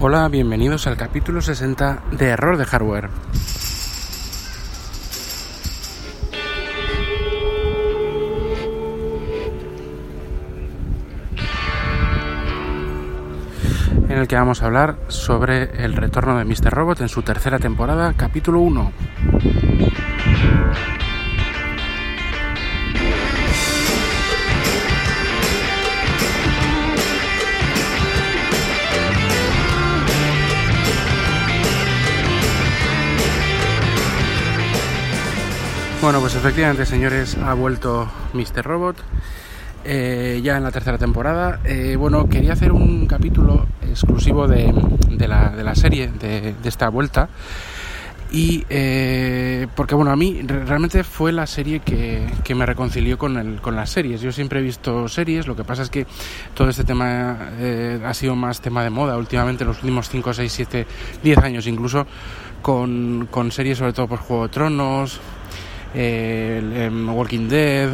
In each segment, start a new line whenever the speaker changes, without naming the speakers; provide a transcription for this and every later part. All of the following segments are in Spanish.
Hola, bienvenidos al capítulo 60 de Error de Hardware. En el que vamos a hablar sobre el retorno de Mr. Robot en su tercera temporada, capítulo 1. Bueno, pues efectivamente, señores, ha vuelto Mr. Robot. eh, ya en la tercera temporada. Eh, bueno, quería hacer un capítulo exclusivo de, la, de la, serie, de, esta vuelta. Y eh, porque, bueno, a mí realmente fue la serie que, que me reconcilió con, el, con las series. Yo siempre he visto series, lo que pasa es que todo este tema ha sido más tema de moda últimamente, los últimos 5, 6, 7, 10 años incluso, con, con series sobre todo por Juego de Tronos, eh, Walking Dead,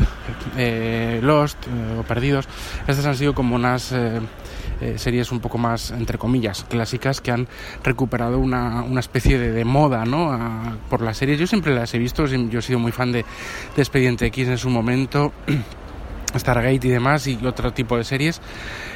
eh, Lost eh, o Perdidos. Estas han sido como unas eh, series un poco más, entre comillas, clásicas que han recuperado una, una especie de, de moda ¿no? A, por las series. Yo siempre las he visto, yo he sido muy fan de, de Expediente X en su momento. Stargate y demás y otro tipo de series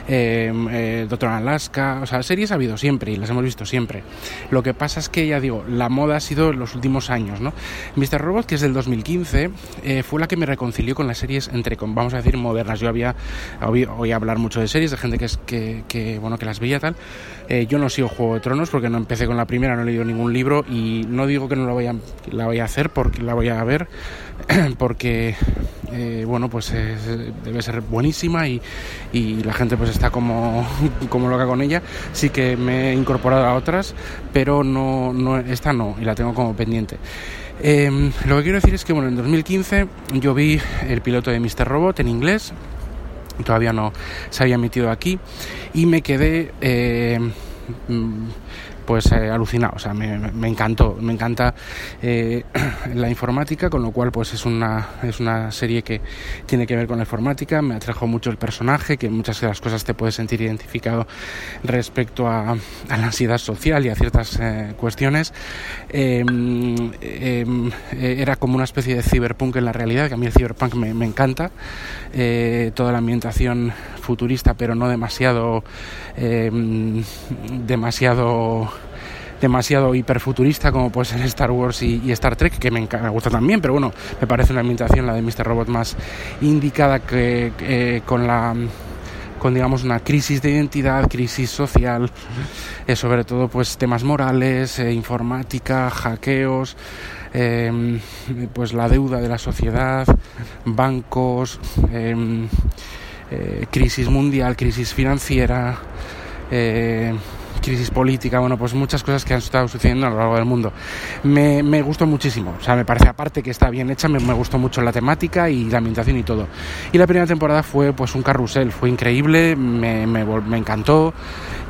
eh, eh, Doctor Alaska o sea series ha habido siempre y las hemos visto siempre lo que pasa es que ya digo la moda ha sido en los últimos años ¿no? Mr. Robot que es del 2015 eh, fue la que me reconcilió con las series entre vamos a decir modernas yo había oí hablar mucho de series de gente que es que, que bueno que las veía tal eh, yo no sigo Juego de Tronos porque no empecé con la primera no he leído ningún libro y no digo que no la vaya la vaya a hacer porque la voy a ver porque eh, bueno pues es, debe ser buenísima y, y, la gente pues está como, como loca con ella sí que me he incorporado a otras pero no, no esta no y la tengo como pendiente eh, lo que quiero decir es que bueno en 2015 yo vi el piloto de Mr. Robot en inglés todavía no se había emitido aquí y me quedé eh, pues eh, alucinado, o sea, me, encantó, me encanta eh, la informática, con lo cual pues es una, es una serie que tiene que ver con la informática, me atrajo mucho el personaje, que muchas de las cosas te puedes sentir identificado respecto a, la ansiedad social y a ciertas eh, cuestiones. Eh, era como una especie de cyberpunk en la realidad, que a mí el cyberpunk me, me encanta, toda la ambientación futurista, pero no demasiado, eh, demasiado demasiado hiperfuturista como puede ser Star Wars y, Star Trek, que me, me, gusta también, pero bueno, me parece una ambientación, la de Mr. Robot, más indicada que eh, con la con digamos una crisis de identidad, crisis social, eh, sobre todo pues temas morales, eh, informática, hackeos, eh, pues la deuda de la sociedad, bancos, eh, eh, crisis mundial, crisis financiera, crisis política, bueno, pues muchas cosas que han estado sucediendo a lo largo del mundo. Me, me gustó muchísimo, o sea, me parece aparte que está bien hecha, me, me, gustó mucho la temática y la ambientación y todo. Y la primera temporada fue pues un carrusel, fue increíble, me, me, encantó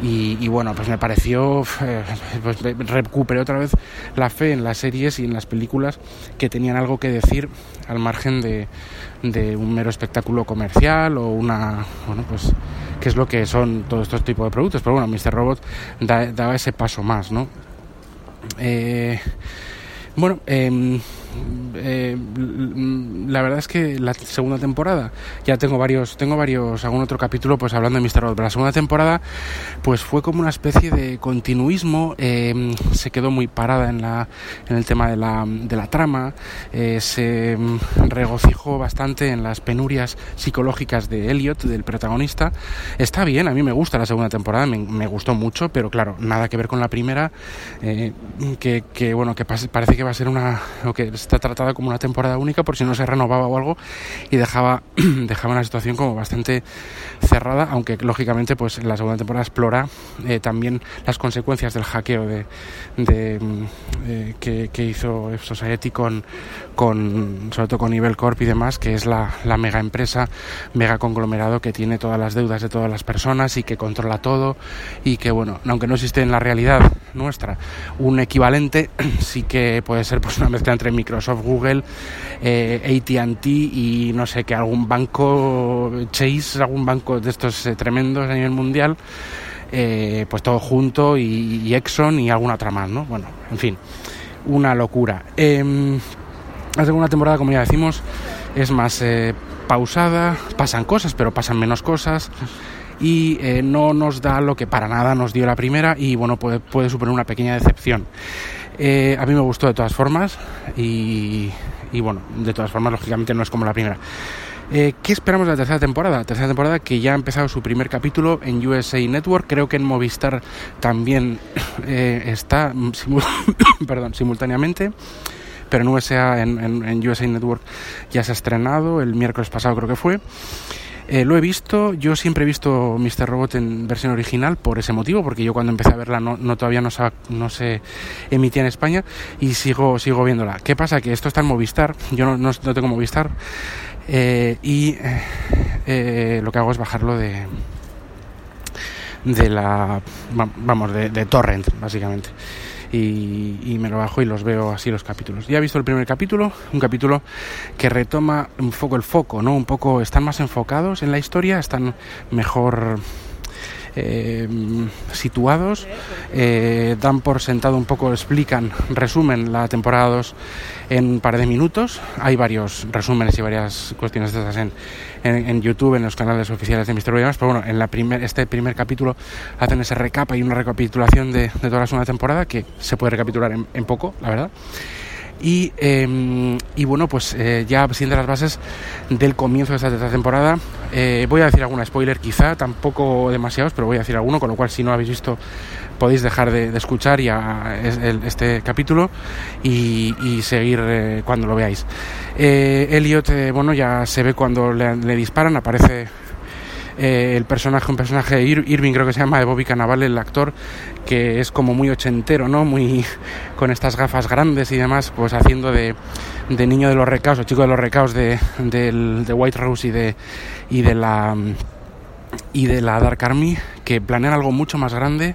y, y, bueno, pues me pareció, eh, pues recuperé otra vez la fe en las series y en las películas que tenían algo que decir al margen de, de un mero espectáculo comercial o una, bueno, pues que es lo que son todos estos tipos de productos. Pero bueno, Mr. Robot da, daba ese paso más, ¿no? Eh, bueno, eh, eh, la verdad es que la segunda temporada ya tengo varios tengo varios algún otro capítulo pues hablando de Mr. Robot pero la segunda temporada pues fue como una especie de continuismo eh, se quedó muy parada en la en el tema de la, de la trama eh, se regocijó bastante en las penurias psicológicas de Elliot del protagonista está bien a mí me gusta la segunda temporada me, gustó mucho pero claro nada que ver con la primera eh, que, que bueno que parece que va a ser una está tratada como una temporada única por si no se renovaba o algo y dejaba, dejaba una situación como bastante cerrada, aunque lógicamente pues la segunda temporada explora eh, también las consecuencias del hackeo de, de eh, que, que, hizo Society con, con sobre todo con Evil Corp y demás, que es la, la mega empresa, mega conglomerado que tiene todas las deudas de todas las personas y que controla todo y que bueno, aunque no existe en la realidad nuestra un equivalente, sí que puede ser pues una mezcla entre Microsoft, Google, eh, AT&T y no sé que algún banco Chase, algún banco de estos eh, tremendos a nivel mundial eh, pues todo junto y, Exxon y alguna otra más, ¿no? Bueno, en fin, una locura. La segunda temporada, como ya decimos, es más pausada, pasan cosas, pero pasan menos cosas y no nos da lo que para nada nos dio la primera y bueno, puede, puede suponer una pequeña decepción. Eh, a mí me gustó de todas formas y, y, bueno, de todas formas, lógicamente no es como la primera. Eh, ¿Qué esperamos de la tercera temporada? tercera temporada que ya ha empezado su primer capítulo en USA Network, creo que en Movistar también está perdón, simultáneamente pero en USA, en, USA Network ya se ha estrenado, el miércoles pasado creo que fue. Eh, lo he visto, yo siempre he visto Mr. Robot en versión original por ese motivo, porque yo cuando empecé a verla no, no todavía no se, no se emitía en España y sigo, sigo viéndola. ¿Qué pasa? Que esto está en Movistar, yo no, no, tengo Movistar eh, y eh, lo que hago es bajarlo de de la vamos de, de torrent básicamente y, me lo bajo y los veo así los capítulos. Ya he visto el primer capítulo, un capítulo que retoma un poco el foco, ¿no? Un poco, están más enfocados en la historia, están mejor eh, situados, eh, dan por sentado un poco, explican, resumen la temporada 2 en un par de minutos. Hay varios resúmenes y varias cuestiones de estas en, en, YouTube, en los canales oficiales de Mister Williams, pero bueno, en este primer capítulo hacen ese recap y una recapitulación de, de, toda la segunda temporada que se puede recapitular en, en poco, la verdad. Y, eh, y, bueno, pues eh, ya siendo las bases del comienzo de esta tercera temporada. Eh, voy a decir alguna spoiler, quizá, tampoco demasiados, pero voy a decir alguno, con lo cual si no habéis visto podéis dejar de, escuchar ya este capítulo y, seguir eh, cuando lo veáis. Eh, Elliot, bueno, ya se ve cuando le, le disparan, aparece eh, el personaje, un personaje de Ir Irving creo que se llama, de Bobby Cannavale, el actor, que es como muy ochentero, ¿no? Muy con estas gafas grandes y demás, pues haciendo de, de niño de los recaos, o chico de los recaos de, de, de White Rose y de, y de la y de la Dark Army que planean algo mucho más grande.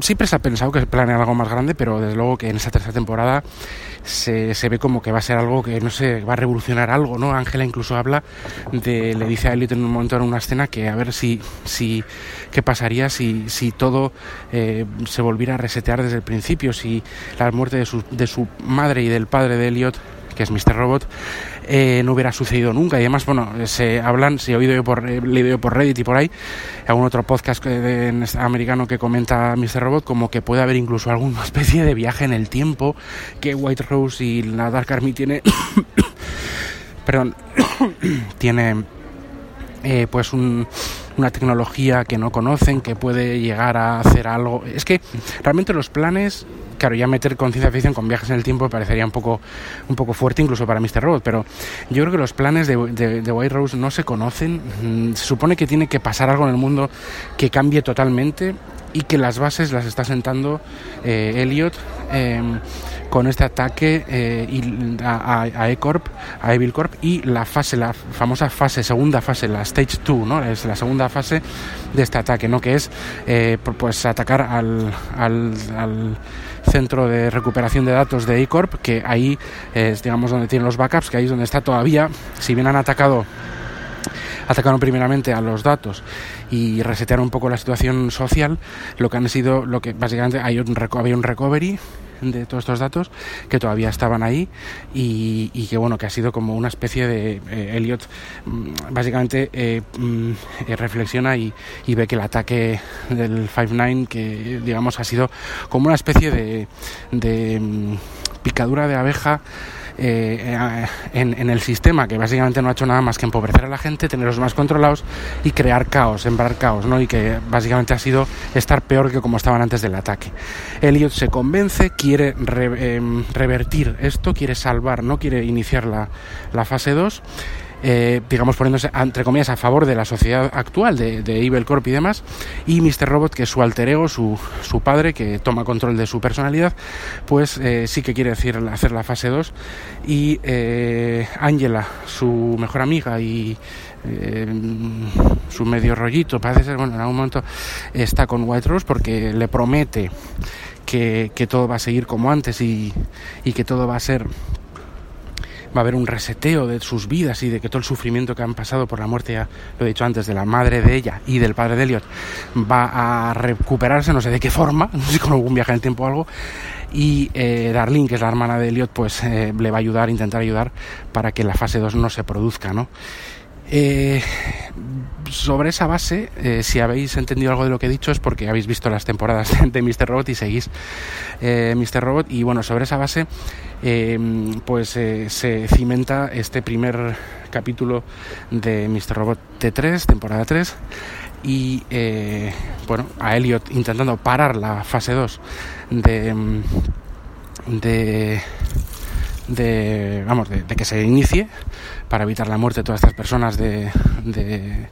Siempre se ha pensado que planean algo más grande, pero desde luego que en esta tercera temporada se, se ve como que va a ser algo que no sé, va a revolucionar algo, ¿no? Ángela incluso habla de, le dice a Elliot en un momento en una escena que a ver si, si qué pasaría si, si todo eh, se volviera a resetear desde el principio, si la muerte de su, de su madre y del padre de Elliot que es Mr. Robot, eh, no hubiera sucedido nunca. Y además, bueno, se hablan, si he oído yo por, leído por Reddit y por ahí, algún otro podcast de, de, americano que comenta Mr. Robot, como que puede haber incluso alguna especie de viaje en el tiempo que White Rose y la Dark Army tiene. perdón, tiene eh, pues un, una tecnología que no conocen, que puede llegar a hacer algo. Es que realmente los planes claro, ya meter con ciencia ficción con viajes en el tiempo parecería un poco, un poco fuerte incluso para Mr. Robot, pero yo creo que los planes de, de, de White Rose no se conocen. Mm, se supone que tiene que pasar algo en el mundo que cambie totalmente y que las bases las está sentando eh, Elliot eh, con este ataque eh, a, a E-Corp, a Evil Corp y la fase, la famosa fase, segunda fase, la Stage 2, ¿no? Es la segunda fase de este ataque, ¿no? Que es eh, pues atacar al, al, al centro de recuperación de datos de E-Corp, que ahí es digamos donde tienen los backups, que ahí es donde está todavía, si bien han atacado atacaron primeramente a los datos y resetearon un poco la situación social, lo que han sido, lo que básicamente hay un, había un recovery de todos estos datos que todavía estaban ahí y, que bueno que ha sido como una especie de eh, Elliot básicamente eh, eh, reflexiona y, y, ve que el ataque del 5-9 que digamos ha sido como una especie de, de picadura de abeja eh, en, en, el sistema, que básicamente no ha hecho nada más que empobrecer a la gente, tenerlos más controlados y crear caos, sembrar caos, ¿no? Y que básicamente ha sido estar peor que como estaban antes del ataque. Elliot se convence, quiere re, eh, revertir esto, quiere salvar, no quiere iniciar la, la fase 2 eh, digamos poniéndose entre comillas a favor de la sociedad actual de, de Evil Corp y demás y Mr. Robot que es su alter ego su, su padre que toma control de su personalidad pues eh, sí que quiere decir hacer la fase 2 y eh, Angela su mejor amiga y su medio rollito parece ser bueno en algún momento está con White Rose porque le promete que, que todo va a seguir como antes y, y que todo va a ser va a haber un reseteo de sus vidas y de que todo el sufrimiento que han pasado por la muerte, ya lo he dicho antes, de la madre de ella y del padre de Elliot, va a recuperarse, no sé de qué forma, no sé con algún viaje en el tiempo o algo, y eh, Darlene, que es la hermana de Elliot, pues eh, le va a ayudar, intentar ayudar para que la fase 2 no se produzca, ¿no? Eh, sobre esa base, eh, si habéis entendido algo de lo que he dicho es porque habéis visto las temporadas de Mr. Robot y seguís eh, Mr. Robot. Y bueno, sobre esa base, pues se cimenta este primer capítulo de Mr. Robot T3, temporada 3. Y bueno, a Elliot intentando parar la fase 2 de. de de, vamos, de, que se inicie para evitar la muerte de todas estas personas de, de,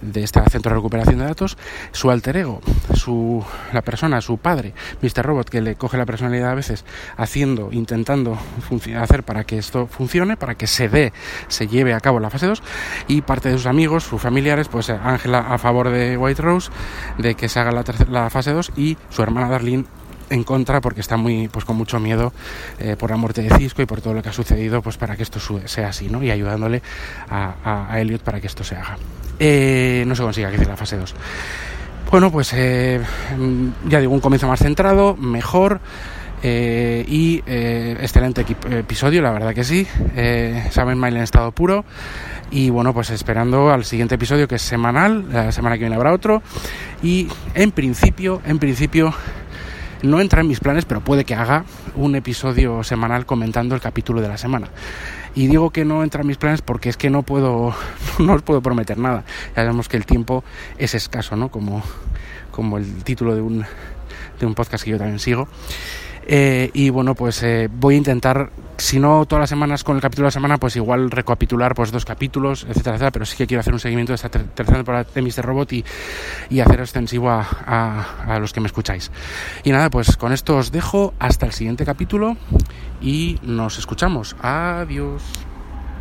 de, este centro de recuperación de datos, su alter ego, su, la persona, su padre, Mr. Robot, que le coge la personalidad a veces haciendo, intentando hacer para que esto funcione, para que se dé, se lleve a cabo la fase 2, y parte de sus amigos, sus familiares, pues Ángela a favor de White Rose, de que se haga la, la fase 2, y su hermana Darlene en contra porque está muy pues con mucho miedo eh, por la muerte de Cisco y por todo lo que ha sucedido pues para que esto sea así ¿no? y ayudándole a, Elliot para que esto se haga eh, no se consiga que sea la fase 2 bueno pues eh, ya digo un comienzo más centrado mejor y excelente episodio, la verdad que sí. Saben Mail en estado puro. Y bueno, pues esperando al siguiente episodio que es semanal. La semana que viene habrá otro. Y en principio, en principio, no entra en mis planes, pero puede que haga un episodio semanal comentando el capítulo de la semana. Y digo que no entra en mis planes porque es que no puedo, no os puedo prometer nada. Ya sabemos que el tiempo es escaso, ¿no? Como, como el título de un, de un podcast que yo también sigo. Eh, y bueno, pues eh, voy a intentar, si no todas las semanas con el capítulo de la semana, pues igual recapitular pues dos capítulos, etcétera, etcétera, pero sí que quiero hacer un seguimiento de esta tercera temporada de Mr. Robot y, y hacer extensivo a, a, a los que me escucháis. Y nada, pues con esto os dejo hasta el siguiente capítulo y nos escuchamos. Adiós.